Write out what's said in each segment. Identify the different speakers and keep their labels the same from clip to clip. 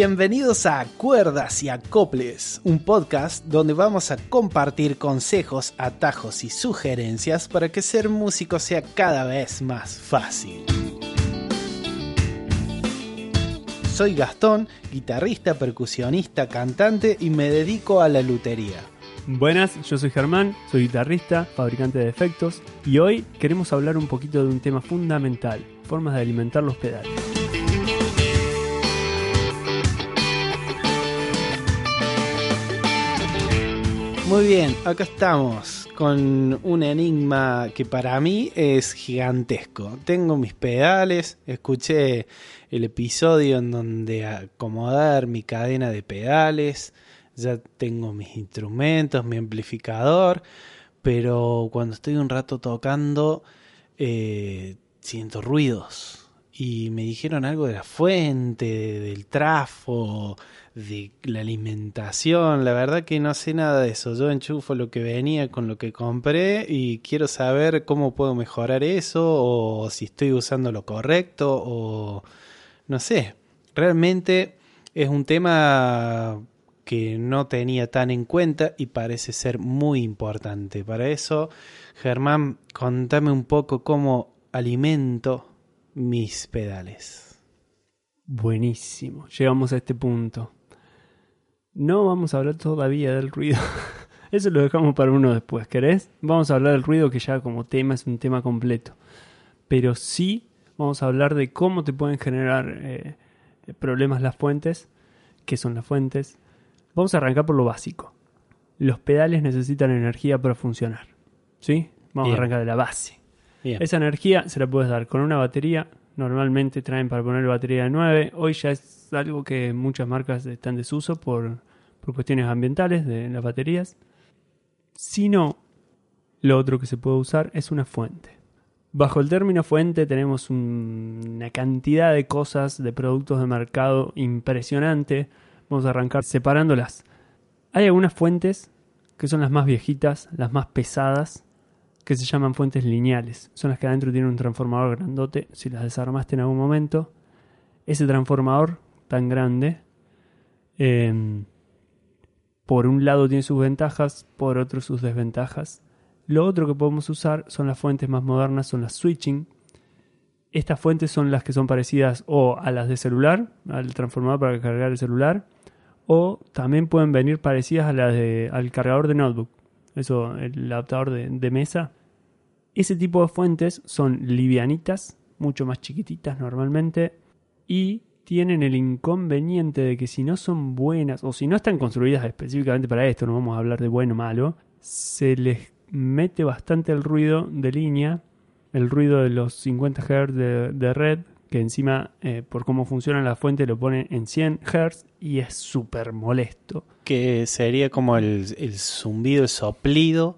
Speaker 1: Bienvenidos a Cuerdas y Acoples, un podcast donde vamos a compartir consejos, atajos y sugerencias para que ser músico sea cada vez más fácil. Soy Gastón, guitarrista, percusionista, cantante y me dedico a la lutería.
Speaker 2: Buenas, yo soy Germán, soy guitarrista, fabricante de efectos y hoy queremos hablar un poquito de un tema fundamental, formas de alimentar los pedales.
Speaker 1: Muy bien, acá estamos con un enigma que para mí es gigantesco. Tengo mis pedales, escuché el episodio en donde acomodar mi cadena de pedales, ya tengo mis instrumentos, mi amplificador, pero cuando estoy un rato tocando eh, siento ruidos y me dijeron algo de la fuente, del trafo, de la alimentación. La verdad que no sé nada de eso. Yo enchufo lo que venía con lo que compré y quiero saber cómo puedo mejorar eso o si estoy usando lo correcto o no sé. Realmente es un tema que no tenía tan en cuenta y parece ser muy importante. Para eso, Germán, contame un poco cómo alimento mis pedales.
Speaker 2: Buenísimo, llegamos a este punto. No vamos a hablar todavía del ruido. Eso lo dejamos para uno después, ¿querés? Vamos a hablar del ruido que ya como tema es un tema completo. Pero sí vamos a hablar de cómo te pueden generar eh, problemas las fuentes, qué son las fuentes. Vamos a arrancar por lo básico. Los pedales necesitan energía para funcionar. ¿Sí? Vamos a arrancar de la base. Esa energía se la puedes dar con una batería. Normalmente traen para poner batería de 9. Hoy ya es algo que muchas marcas están en desuso por, cuestiones ambientales de las baterías. Si no, lo otro que se puede usar es una fuente. Bajo el término fuente tenemos una cantidad de cosas, de productos de mercado impresionante. Vamos a arrancar separándolas. Hay algunas fuentes que son las más viejitas, las más pesadas, que se llaman fuentes lineales. Son las que adentro tienen un transformador grandote. Si las desarmaste en algún momento, ese transformador tan grande, em, por un lado tiene sus ventajas, por otro sus desventajas. Lo otro que podemos usar son las fuentes más modernas, son las switching. Estas fuentes son las que son parecidas o a las de celular, al transformador para cargar el celular, o también pueden venir parecidas a las de, al cargador de notebook. Eso, el adaptador de mesa ese tipo de fuentes son livianitas, mucho más chiquititas normalmente, y tienen el inconveniente de que si no son buenas o si no están construidas específicamente para esto, no vamos a hablar de bueno o malo, se les mete bastante el ruido de línea, el ruido de los 50 Hz de, red, que encima eh, por cómo funciona la fuente lo pone en 100 Hz y es súper molesto.
Speaker 1: Que sería como el, el zumbido, el soplido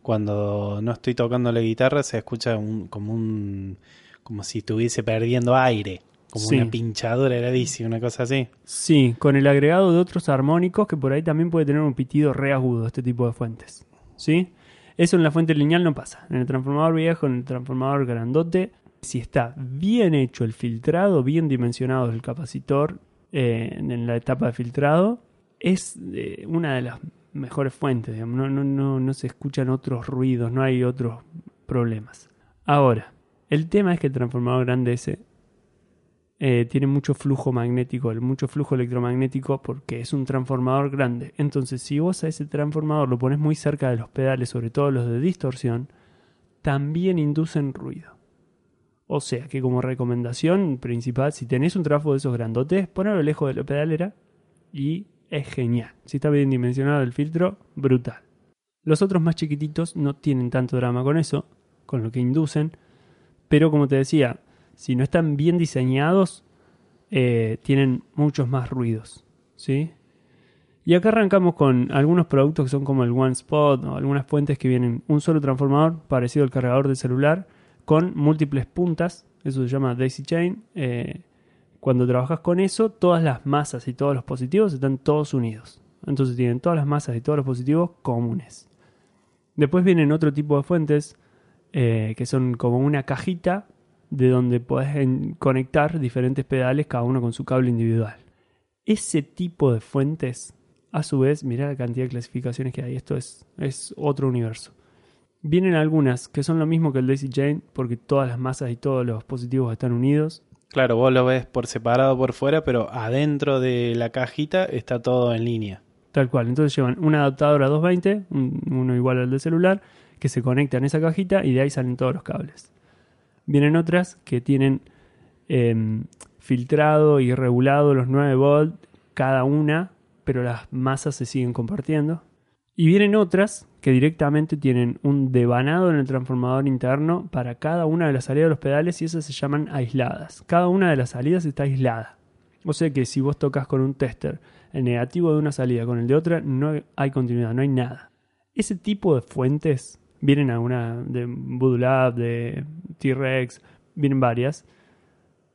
Speaker 1: cuando no estoy tocando la guitarra se escucha como un como si estuviese perdiendo aire, como una pinchadura heradísima, una cosa así.
Speaker 2: Sí, con el agregado de otros armónicos que por ahí también puede tener un pitido re agudo este tipo de fuentes. ¿Sí? Eso en la fuente lineal no pasa. En el transformador viejo, en el transformador grandote, si está bien hecho el filtrado, bien dimensionado el capacitor eh, en la etapa de filtrado, es eh, una de las mejores fuentes, No, no, no, no se escuchan otros ruidos, no hay otros problemas. Ahora, el tema es que el transformador grande ese eh, tiene mucho flujo magnético, mucho flujo electromagnético porque es un transformador grande. Entonces, si vos a ese transformador lo pones muy cerca de los pedales, sobre todo los de distorsión, también inducen ruido. O sea que como recomendación principal, si tenés un trafo de esos grandotes, ponelo lejos de la pedalera y es genial. Si está bien dimensionado el filtro, brutal. Los otros más chiquititos no tienen tanto drama con eso, con lo que inducen, pero como te decía, si no están bien diseñados, eh, tienen muchos más ruidos. ¿sí? Y acá arrancamos con algunos productos que son como el One Spot o algunas fuentes que vienen un solo transformador parecido al cargador de celular con múltiples puntas, eso se llama Daisy Chain. Eh, cuando trabajas con eso, todas las masas y todos los positivos están todos unidos. Entonces tienen todas las masas y todos los positivos comunes. Después vienen otro tipo de fuentes eh, que son como una cajita de donde puedes conectar diferentes pedales, cada uno con su cable individual. Ese tipo de fuentes, a su vez, mirá la cantidad de clasificaciones que hay. Esto es, es otro universo. Vienen algunas que son lo mismo que el Daisy Chain, porque todas las masas y todos los positivos están unidos.
Speaker 1: Claro, vos lo ves por separado por fuera, pero adentro de la cajita está todo en línea.
Speaker 2: Tal cual. Entonces llevan un adaptador a 220, uno igual al de celular, que se conecta en esa cajita y de ahí salen todos los cables. Vienen otras que tienen em, filtrado y regulado los 9 volt cada una, pero las masas se siguen compartiendo. Y vienen otras que directamente tienen un devanado en el transformador interno para cada una de las salidas de los pedales y esas se llaman aisladas. Cada una de las salidas está aislada. O sea que si vos tocas con un tester el negativo de una salida con el de otra, no hay continuidad, no hay nada. Ese tipo de fuentes vienen a una de Voodoo Lab, de T-Rex, vienen varias.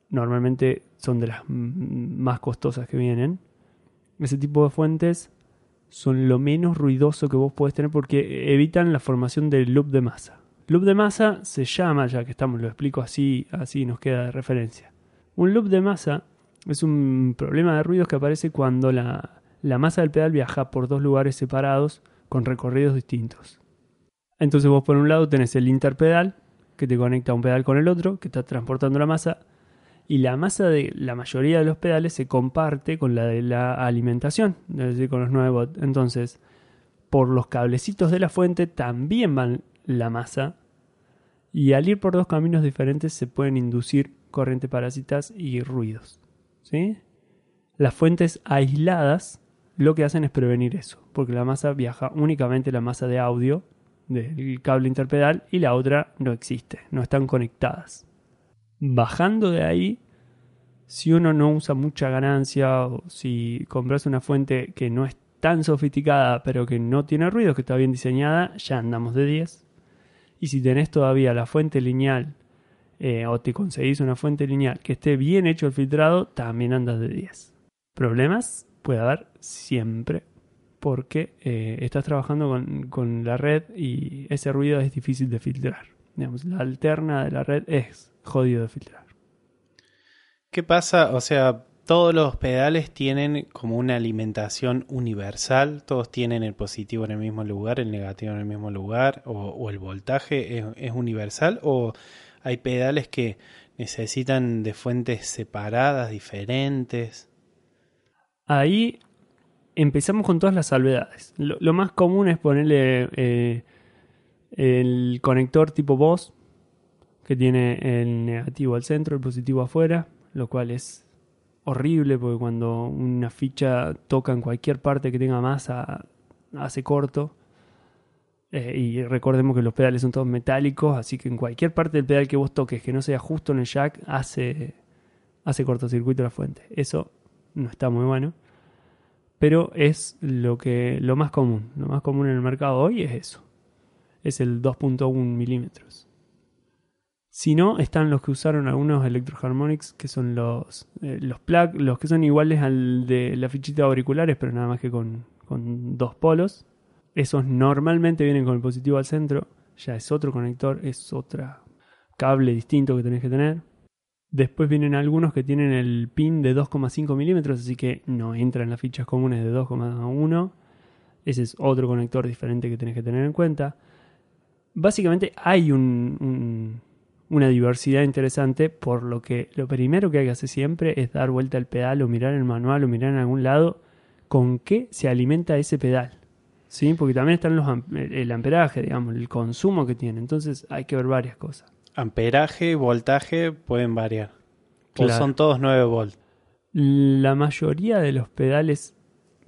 Speaker 2: Normalmente son de las más costosas que vienen. Ese tipo de fuentes son lo menos ruidoso que vos podés tener porque evitan la formación del loop de masa. Loop de masa se llama, ya que estamos, lo explico así, así nos queda de referencia. Un loop de masa es un problema de ruidos que aparece cuando la, la masa del pedal viaja por dos lugares separados con recorridos distintos. Entonces vos por un lado tenés el interpedal, que te conecta un pedal con el otro, que está transportando la masa, y la masa de la mayoría de los pedales se comparte con la de la alimentación, es decir, con los 9 volts. Entonces, por los cablecitos de la fuente también van la masa y al ir por dos caminos diferentes se pueden inducir corrientes parásitas y ruidos. ¿sí? Las fuentes aisladas lo que hacen es prevenir eso, porque la masa viaja únicamente la masa de audio del cable interpedal y la otra no existe, no están conectadas. Bajando de ahí, si uno no usa mucha ganancia o si compras una fuente que no es tan sofisticada pero que no tiene ruido, que está bien diseñada, ya andamos de 10. Y si tenés todavía la fuente lineal eh, o te conseguís una fuente lineal que esté bien hecho el filtrado, también andas de 10. Problemas puede haber siempre porque eh, estás trabajando con, con la red y ese ruido es difícil de filtrar. Digamos, la alterna de la red es jodido de filtrar.
Speaker 1: ¿Qué pasa? O sea, todos los pedales tienen como una alimentación universal, todos tienen el positivo en el mismo lugar, el negativo en el mismo lugar, o, el voltaje es, universal, o hay pedales que necesitan de fuentes separadas, diferentes.
Speaker 2: Ahí empezamos con todas las salvedades. Lo, más común es ponerle eh, el conector tipo voz que tiene el negativo al centro, el positivo afuera, lo cual es horrible porque cuando una ficha toca en cualquier parte que tenga masa hace corto. Eh, y recordemos que los pedales son todos metálicos, así que en cualquier parte del pedal que vos toques que no sea justo en el jack, hace, hace cortocircuito la fuente. Eso no está muy bueno. Pero es lo que lo más común. Lo más común en el mercado hoy es eso. Es el 2.1 milímetros. Si no, están los que usaron algunos Electroharmonics, que son los, eh, los plug, los que son iguales al de la fichita de auriculares, pero nada más que con, con dos polos. Esos normalmente vienen con el positivo al centro, ya es otro conector, es otro cable distinto que tenés que tener. Después vienen algunos que tienen el pin de 2,5 milímetros, así que no entran en las fichas comunes de 2,1. Ese es otro conector diferente que tenés que tener en cuenta. Básicamente hay un una diversidad interesante, por lo que lo primero que hay que hacer siempre es dar vuelta al pedal o mirar el manual o mirar en algún lado con qué se alimenta ese pedal. ¿Sí? Porque también están los el amperaje, digamos, el consumo que tiene. Entonces hay que ver varias cosas.
Speaker 1: Amperaje, voltaje pueden variar. O son todos 9 volts.
Speaker 2: La mayoría de los pedales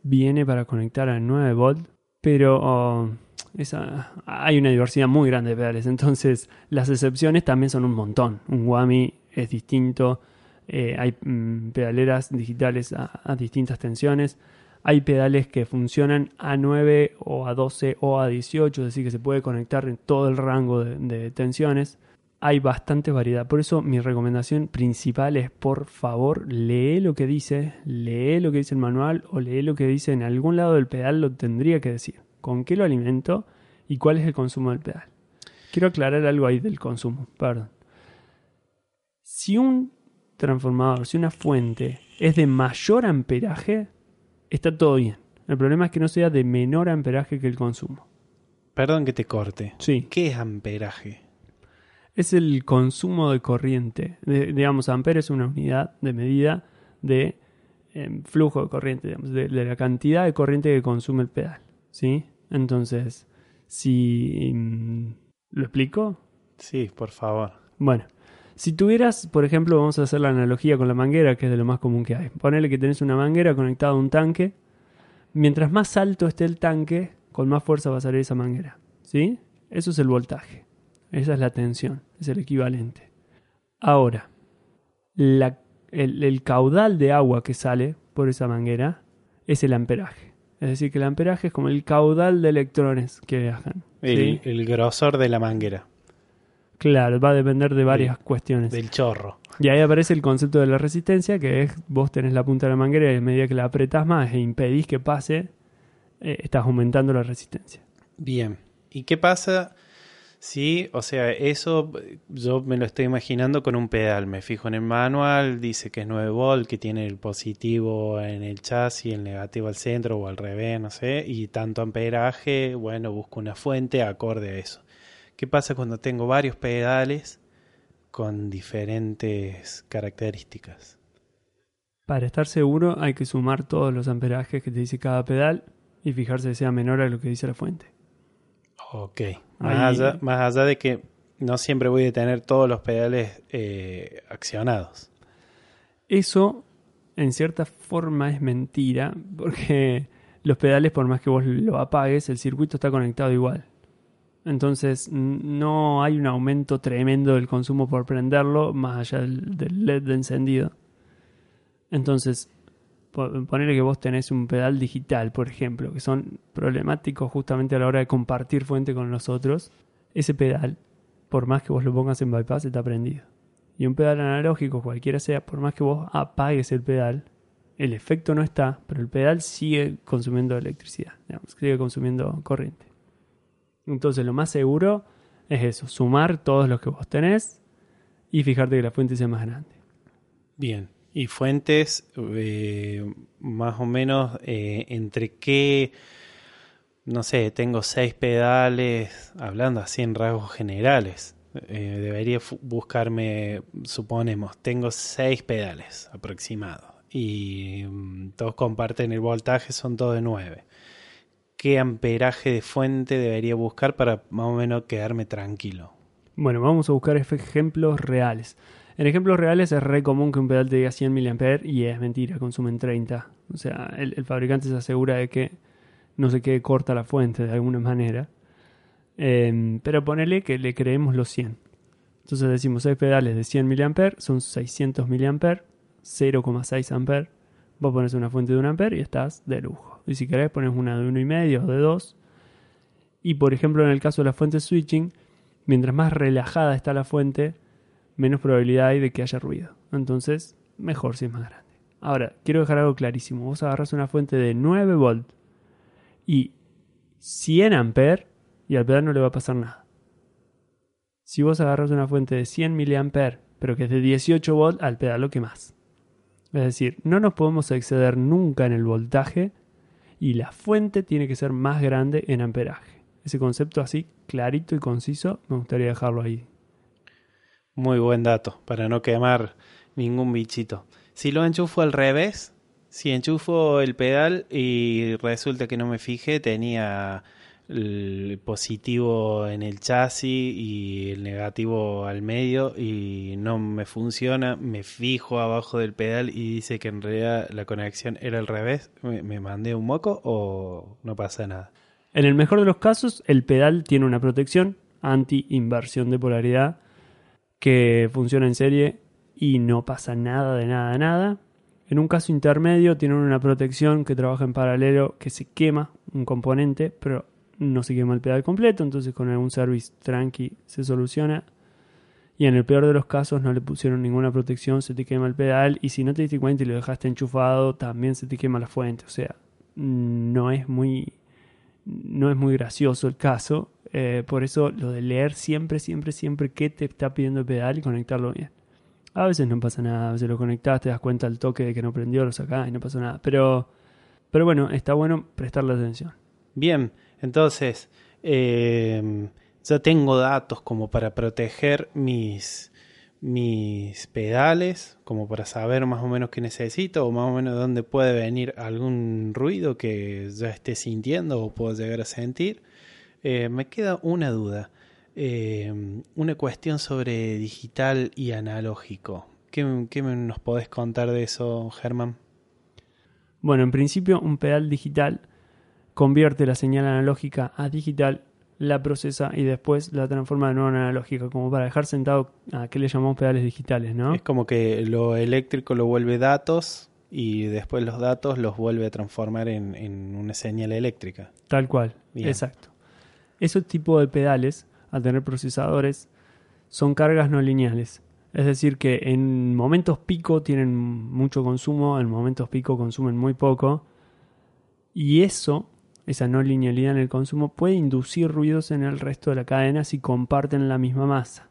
Speaker 2: viene para conectar a 9 volts, pero oh, esa, hay una diversidad muy grande de pedales, entonces las excepciones también son un montón. Un Wami es distinto, eh, hay mm, pedaleras digitales a, distintas tensiones, hay pedales que funcionan a 9 o a 12 o a 18, es decir, que se puede conectar en todo el rango de, de tensiones. Hay bastante variedad, por eso mi recomendación principal es por favor lee lo que dice, lee lo que dice el manual o lee lo que dice en algún lado del pedal, lo tendría que decir con qué lo alimento y cuál es el consumo del pedal. Quiero aclarar algo ahí del consumo, perdón. Si un transformador, si una fuente es de mayor amperaje, está todo bien. El problema es que no sea de menor amperaje que el consumo.
Speaker 1: Perdón que te corte.
Speaker 2: Sí.
Speaker 1: ¿Qué es amperaje?
Speaker 2: Es el consumo de corriente. De- digamos, ampere es una unidad de medida de em, flujo de corriente, digamos, de, de la cantidad de corriente que consume el pedal. ¿Sí? Entonces, si... mm, ¿Lo explico?
Speaker 1: Sí, por favor.
Speaker 2: Bueno, si tuvieras, por ejemplo, vamos a hacer la analogía con la manguera, que es de lo más común que hay. Ponele que tenés una manguera conectada a un tanque. Mientras más alto esté el tanque, con más fuerza va a salir esa manguera. ¿Sí? Eso es el voltaje. Esa es la tensión. Es el equivalente. Ahora, la- el, el caudal de agua que sale por esa manguera es el amperaje. Es decir, que el amperaje es como el caudal de electrones que viajan.
Speaker 1: El grosor de la manguera,
Speaker 2: Claro, va a depender de varias cuestiones.
Speaker 1: del chorro.
Speaker 2: Y ahí aparece el concepto de la resistencia, que es vos tenés la punta de la manguera y a medida que la apretás más e impedís que pase, eh, estás aumentando la resistencia.
Speaker 1: Bien. ¿Y qué pasa si, o sea, eso eh, yo me lo estoy imaginando con un pedal? Me fijo en el manual, dice que es 9 volt, que tiene el positivo en el chasis, el negativo al centro o al revés, no sé, y tanto amperaje, bueno, busco una fuente acorde a eso. ¿Qué pasa cuando tengo varios pedales con diferentes características?
Speaker 2: Para estar seguro hay que sumar todos los amperajes que te dice cada pedal y fijarse que sea menor a lo que dice la fuente.
Speaker 1: Ok. Más, allá, más allá de que no siempre voy a tener todos los pedales eh, accionados.
Speaker 2: Eso, en cierta forma, es mentira, porque los pedales, por más que vos lo apagues, el circuito está conectado igual. Entonces, no hay un aumento tremendo del consumo por prenderlo, más allá del, del LED de encendido. Entonces, po- ponele que vos tenés un pedal digital, por ejemplo, que son problemáticos justamente a la hora de compartir fuente con los otros. Ese pedal, por más que vos lo pongas en bypass, está prendido. Y un pedal analógico, cualquiera sea, por más que vos apagues el pedal, el efecto no está, pero el pedal sigue consumiendo electricidad, sigue consumiendo corriente. Entonces lo más seguro es eso, sumar todos los que vos tenés y fijarte que la fuente sea más grande.
Speaker 1: Bien. Y fuentes, eh, más o menos, eh, entre qué, no sé, tengo seis pedales, hablando así en rasgos generales. Eh, debería buscarme, suponemos, tengo seis pedales aproximados y mm, todos comparten el voltaje, son todos de 9. ¿Qué amperaje de fuente debería buscar para más o menos quedarme tranquilo?
Speaker 2: Bueno, vamos a buscar ej- ejemplos reales. En ejemplos reales es re común que un pedal te diga 100 mA y es mentira, consumen 30. O sea, el, fabricante se asegura de que no se quede corta la fuente de alguna manera. Em, pero ponele que le creemos los 100. Entonces decimos 6 pedales de 100 mA son 600 mA, 0,6 A. Vos pones una fuente de 1 A y estás de lujo. Y si querés pones una de 1,5 o de 2. Y por ejemplo en el caso de la fuente switching, mientras más relajada está la fuente, menos probabilidad hay de que haya ruido. Entonces, mejor si es más grande. Ahora, quiero dejar algo clarísimo. Vos agarras una fuente de 9 volt y 100 amperes y al pedal no le va a pasar nada. Si vos agarras una fuente de 100 miliamperes, pero que es de 18 volt, al pedal lo que más. Es decir, no nos podemos exceder nunca en el voltaje y la fuente tiene que ser más grande en amperaje. Ese concepto así clarito y conciso, me gustaría dejarlo ahí.
Speaker 1: Muy buen dato, para no quemar ningún bichito. Si lo enchufo al revés, si enchufo el pedal y resulta que no me fijé, tenía el positivo en el chasis y el negativo al medio y no me funciona, me fijo abajo del pedal y dice que en realidad la conexión era al revés, ¿me, me mandé un moco o no pasa nada?
Speaker 2: En el mejor de los casos, el pedal tiene una protección anti-inversión de polaridad que funciona en serie y no pasa nada de nada de nada. En un caso intermedio tienen una protección que trabaja en paralelo que se quema un componente, pero no se quema el pedal completo, entonces con algún service tranqui se soluciona. Y en el peor de los casos no le pusieron ninguna protección, se te quema el pedal y si no te diste cuenta y lo dejaste enchufado, también se te quema la fuente. O sea, no es muy no es muy gracioso el caso. eh, por eso lo de leer siempre, siempre, siempre qué te está pidiendo el pedal y conectarlo bien. A veces no pasa nada, a veces lo conectás, te das cuenta al toque de que no prendió, lo sacás y no pasa nada. Pero, pero bueno, está bueno prestarle atención.
Speaker 1: Bien, entonces, eh, ya tengo datos como para proteger mis, mis pedales, como para saber más o menos qué necesito o más o menos dónde puede venir algún ruido que ya esté sintiendo o puedo llegar a sentir. Eh, me queda una duda, eh, una cuestión sobre digital y analógico. ¿Qué, ¿Qué nos podés contar de eso, Germán?
Speaker 2: Bueno, en principio un pedal digital convierte la señal analógica a digital la procesa y después la transforma de nuevo en analógica, como para dejar sentado a qué le llamamos pedales digitales, ¿no?
Speaker 1: Es como que lo eléctrico lo vuelve datos y después los datos los vuelve a transformar en, en una señal eléctrica.
Speaker 2: Tal cual,
Speaker 1: Bien.
Speaker 2: exacto. Esos tipos de pedales, al tener procesadores, son cargas no lineales. Es decir, que en momentos pico tienen mucho consumo, en momentos pico consumen muy poco. Y eso esa no linealidad en el consumo puede inducir ruidos en el resto de la cadena si comparten la misma masa.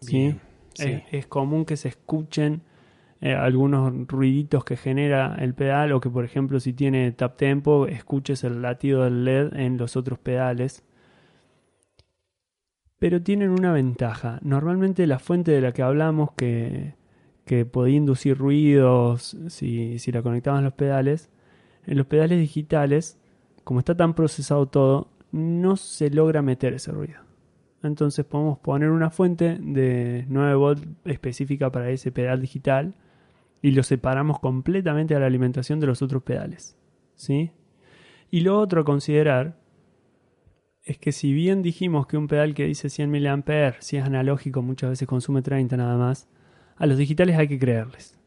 Speaker 2: ¿sí?
Speaker 1: Bien, sí.
Speaker 2: Es, es común que se escuchen eh, algunos ruiditos que genera el pedal o que por ejemplo si tiene tap tempo escuches el latido del LED en los otros pedales. Pero tienen una ventaja. Normalmente la fuente de la que hablamos que, que podía inducir ruidos si, si la conectaban a los pedales, en los pedales digitales como está tan procesado todo, no se logra meter ese ruido. Entonces podemos poner una fuente de 9 volt específica para ese pedal digital y lo separamos completamente de la alimentación de los otros pedales. ¿sí? Y lo otro a considerar es que si bien dijimos que un pedal que dice 100 mA, si es analógico, muchas veces consume 30 nada más, a los digitales hay que creerles.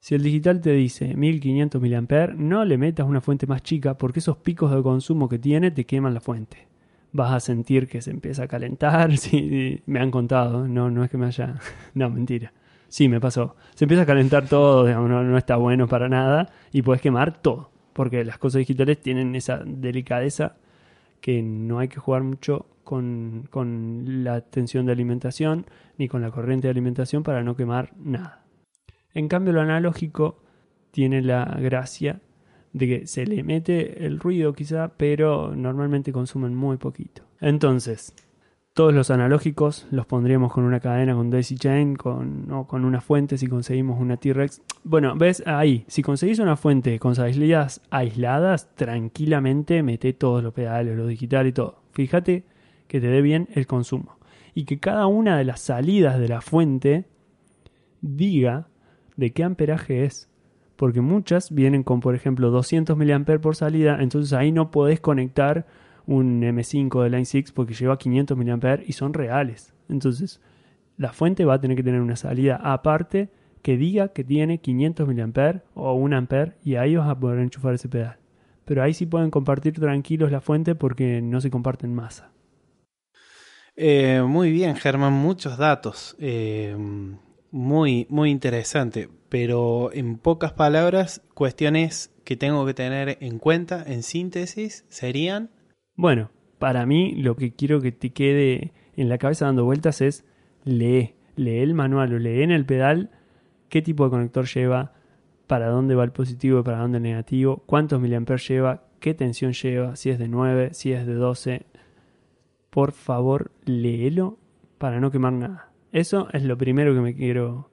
Speaker 2: Si el digital te dice 1500 mA, no le metas una fuente más chica porque esos picos de consumo que tiene te queman la fuente. Vas a sentir que se empieza a calentar, sí, me han contado, no, no es que me haya... No, mentira. Sí, me pasó. Se empieza a calentar todo, no, está bueno para nada y puedes quemar todo. Porque las cosas digitales tienen esa delicadeza que no hay que jugar mucho con la tensión de alimentación ni con la corriente de alimentación para no quemar nada. En cambio, lo analógico tiene la gracia de que se le mete el ruido quizá, pero normalmente consumen muy poquito. Entonces, todos los analógicos los pondríamos con una cadena con Daisy Chain, con, o con una fuente si conseguimos una T-Rex. Bueno, ves ahí, si conseguís una fuente con salidas aisladas, tranquilamente mete todos los pedales, lo digital y todo. Fíjate que te dé bien el consumo. Y que cada una de las salidas de la fuente diga de qué amperaje es. Porque muchas vienen con, por ejemplo, 200 mA por salida, entonces ahí no podés conectar un M5 de Line 6 porque lleva 500 mA y son reales. Entonces, la fuente va a tener que tener una salida aparte que diga que tiene 500 mA o 1 A y ahí vas a poder enchufar ese pedal. Pero ahí sí pueden compartir tranquilos la fuente porque no se comparten masa.
Speaker 1: Eh, muy bien, Germán, muchos datos. Eh, muy, muy interesante. Pero en pocas palabras, cuestiones que tengo que tener en cuenta en síntesis serían.
Speaker 2: Bueno, para mí lo que quiero que te quede en la cabeza dando vueltas es lee, lee el manual o lee en el pedal qué tipo de conector lleva, para dónde va el positivo y para dónde el negativo, cuántos miliamperes lleva, qué tensión lleva, si es de 9, si es de 12. Por favor, léelo para no quemar nada. Eso es lo primero que me quiero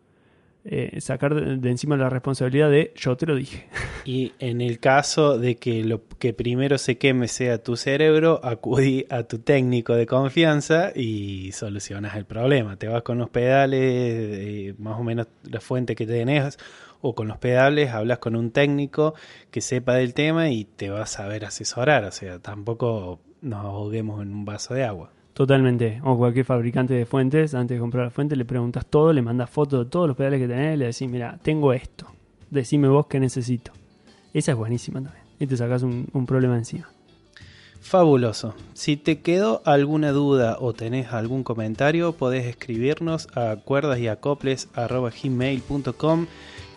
Speaker 2: eh, sacar de, de, encima la responsabilidad de yo te lo dije.
Speaker 1: Y en el caso de que lo que primero se queme sea tu cerebro, acudí a tu técnico de confianza y solucionas el problema. Te vas con los pedales, eh, más o menos la fuente que tenés, o con los pedales, hablas con un técnico que sepa del tema y te va a saber asesorar. O sea, tampoco nos ahoguemos en un vaso de agua.
Speaker 2: Totalmente. O cualquier fabricante de fuentes, antes de comprar la fuente, le preguntas todo, le mandas fotos de todos los pedales que tenés, le decís, mira, tengo esto. Decime vos qué necesito. Esa es buenísima también. Y te sacas un, un, problema encima.
Speaker 1: Fabuloso. Si te quedó alguna duda o tenés algún comentario, podés escribirnos a cuerdasyacoples.gmail.com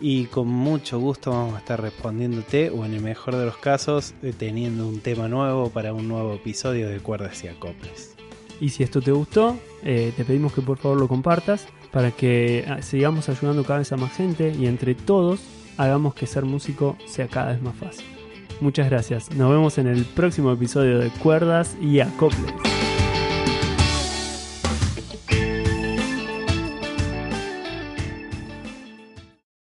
Speaker 1: y con mucho gusto vamos a estar respondiéndote o en el mejor de los casos teniendo un tema nuevo para un nuevo episodio de Cuerdas y Acoples.
Speaker 2: Y si esto te gustó, eh, te pedimos que por favor lo compartas para que ah, sigamos ayudando cada vez a más gente y entre todos hagamos que ser músico sea cada vez más fácil. Muchas gracias. Nos vemos en el próximo episodio de Cuerdas y Acoples.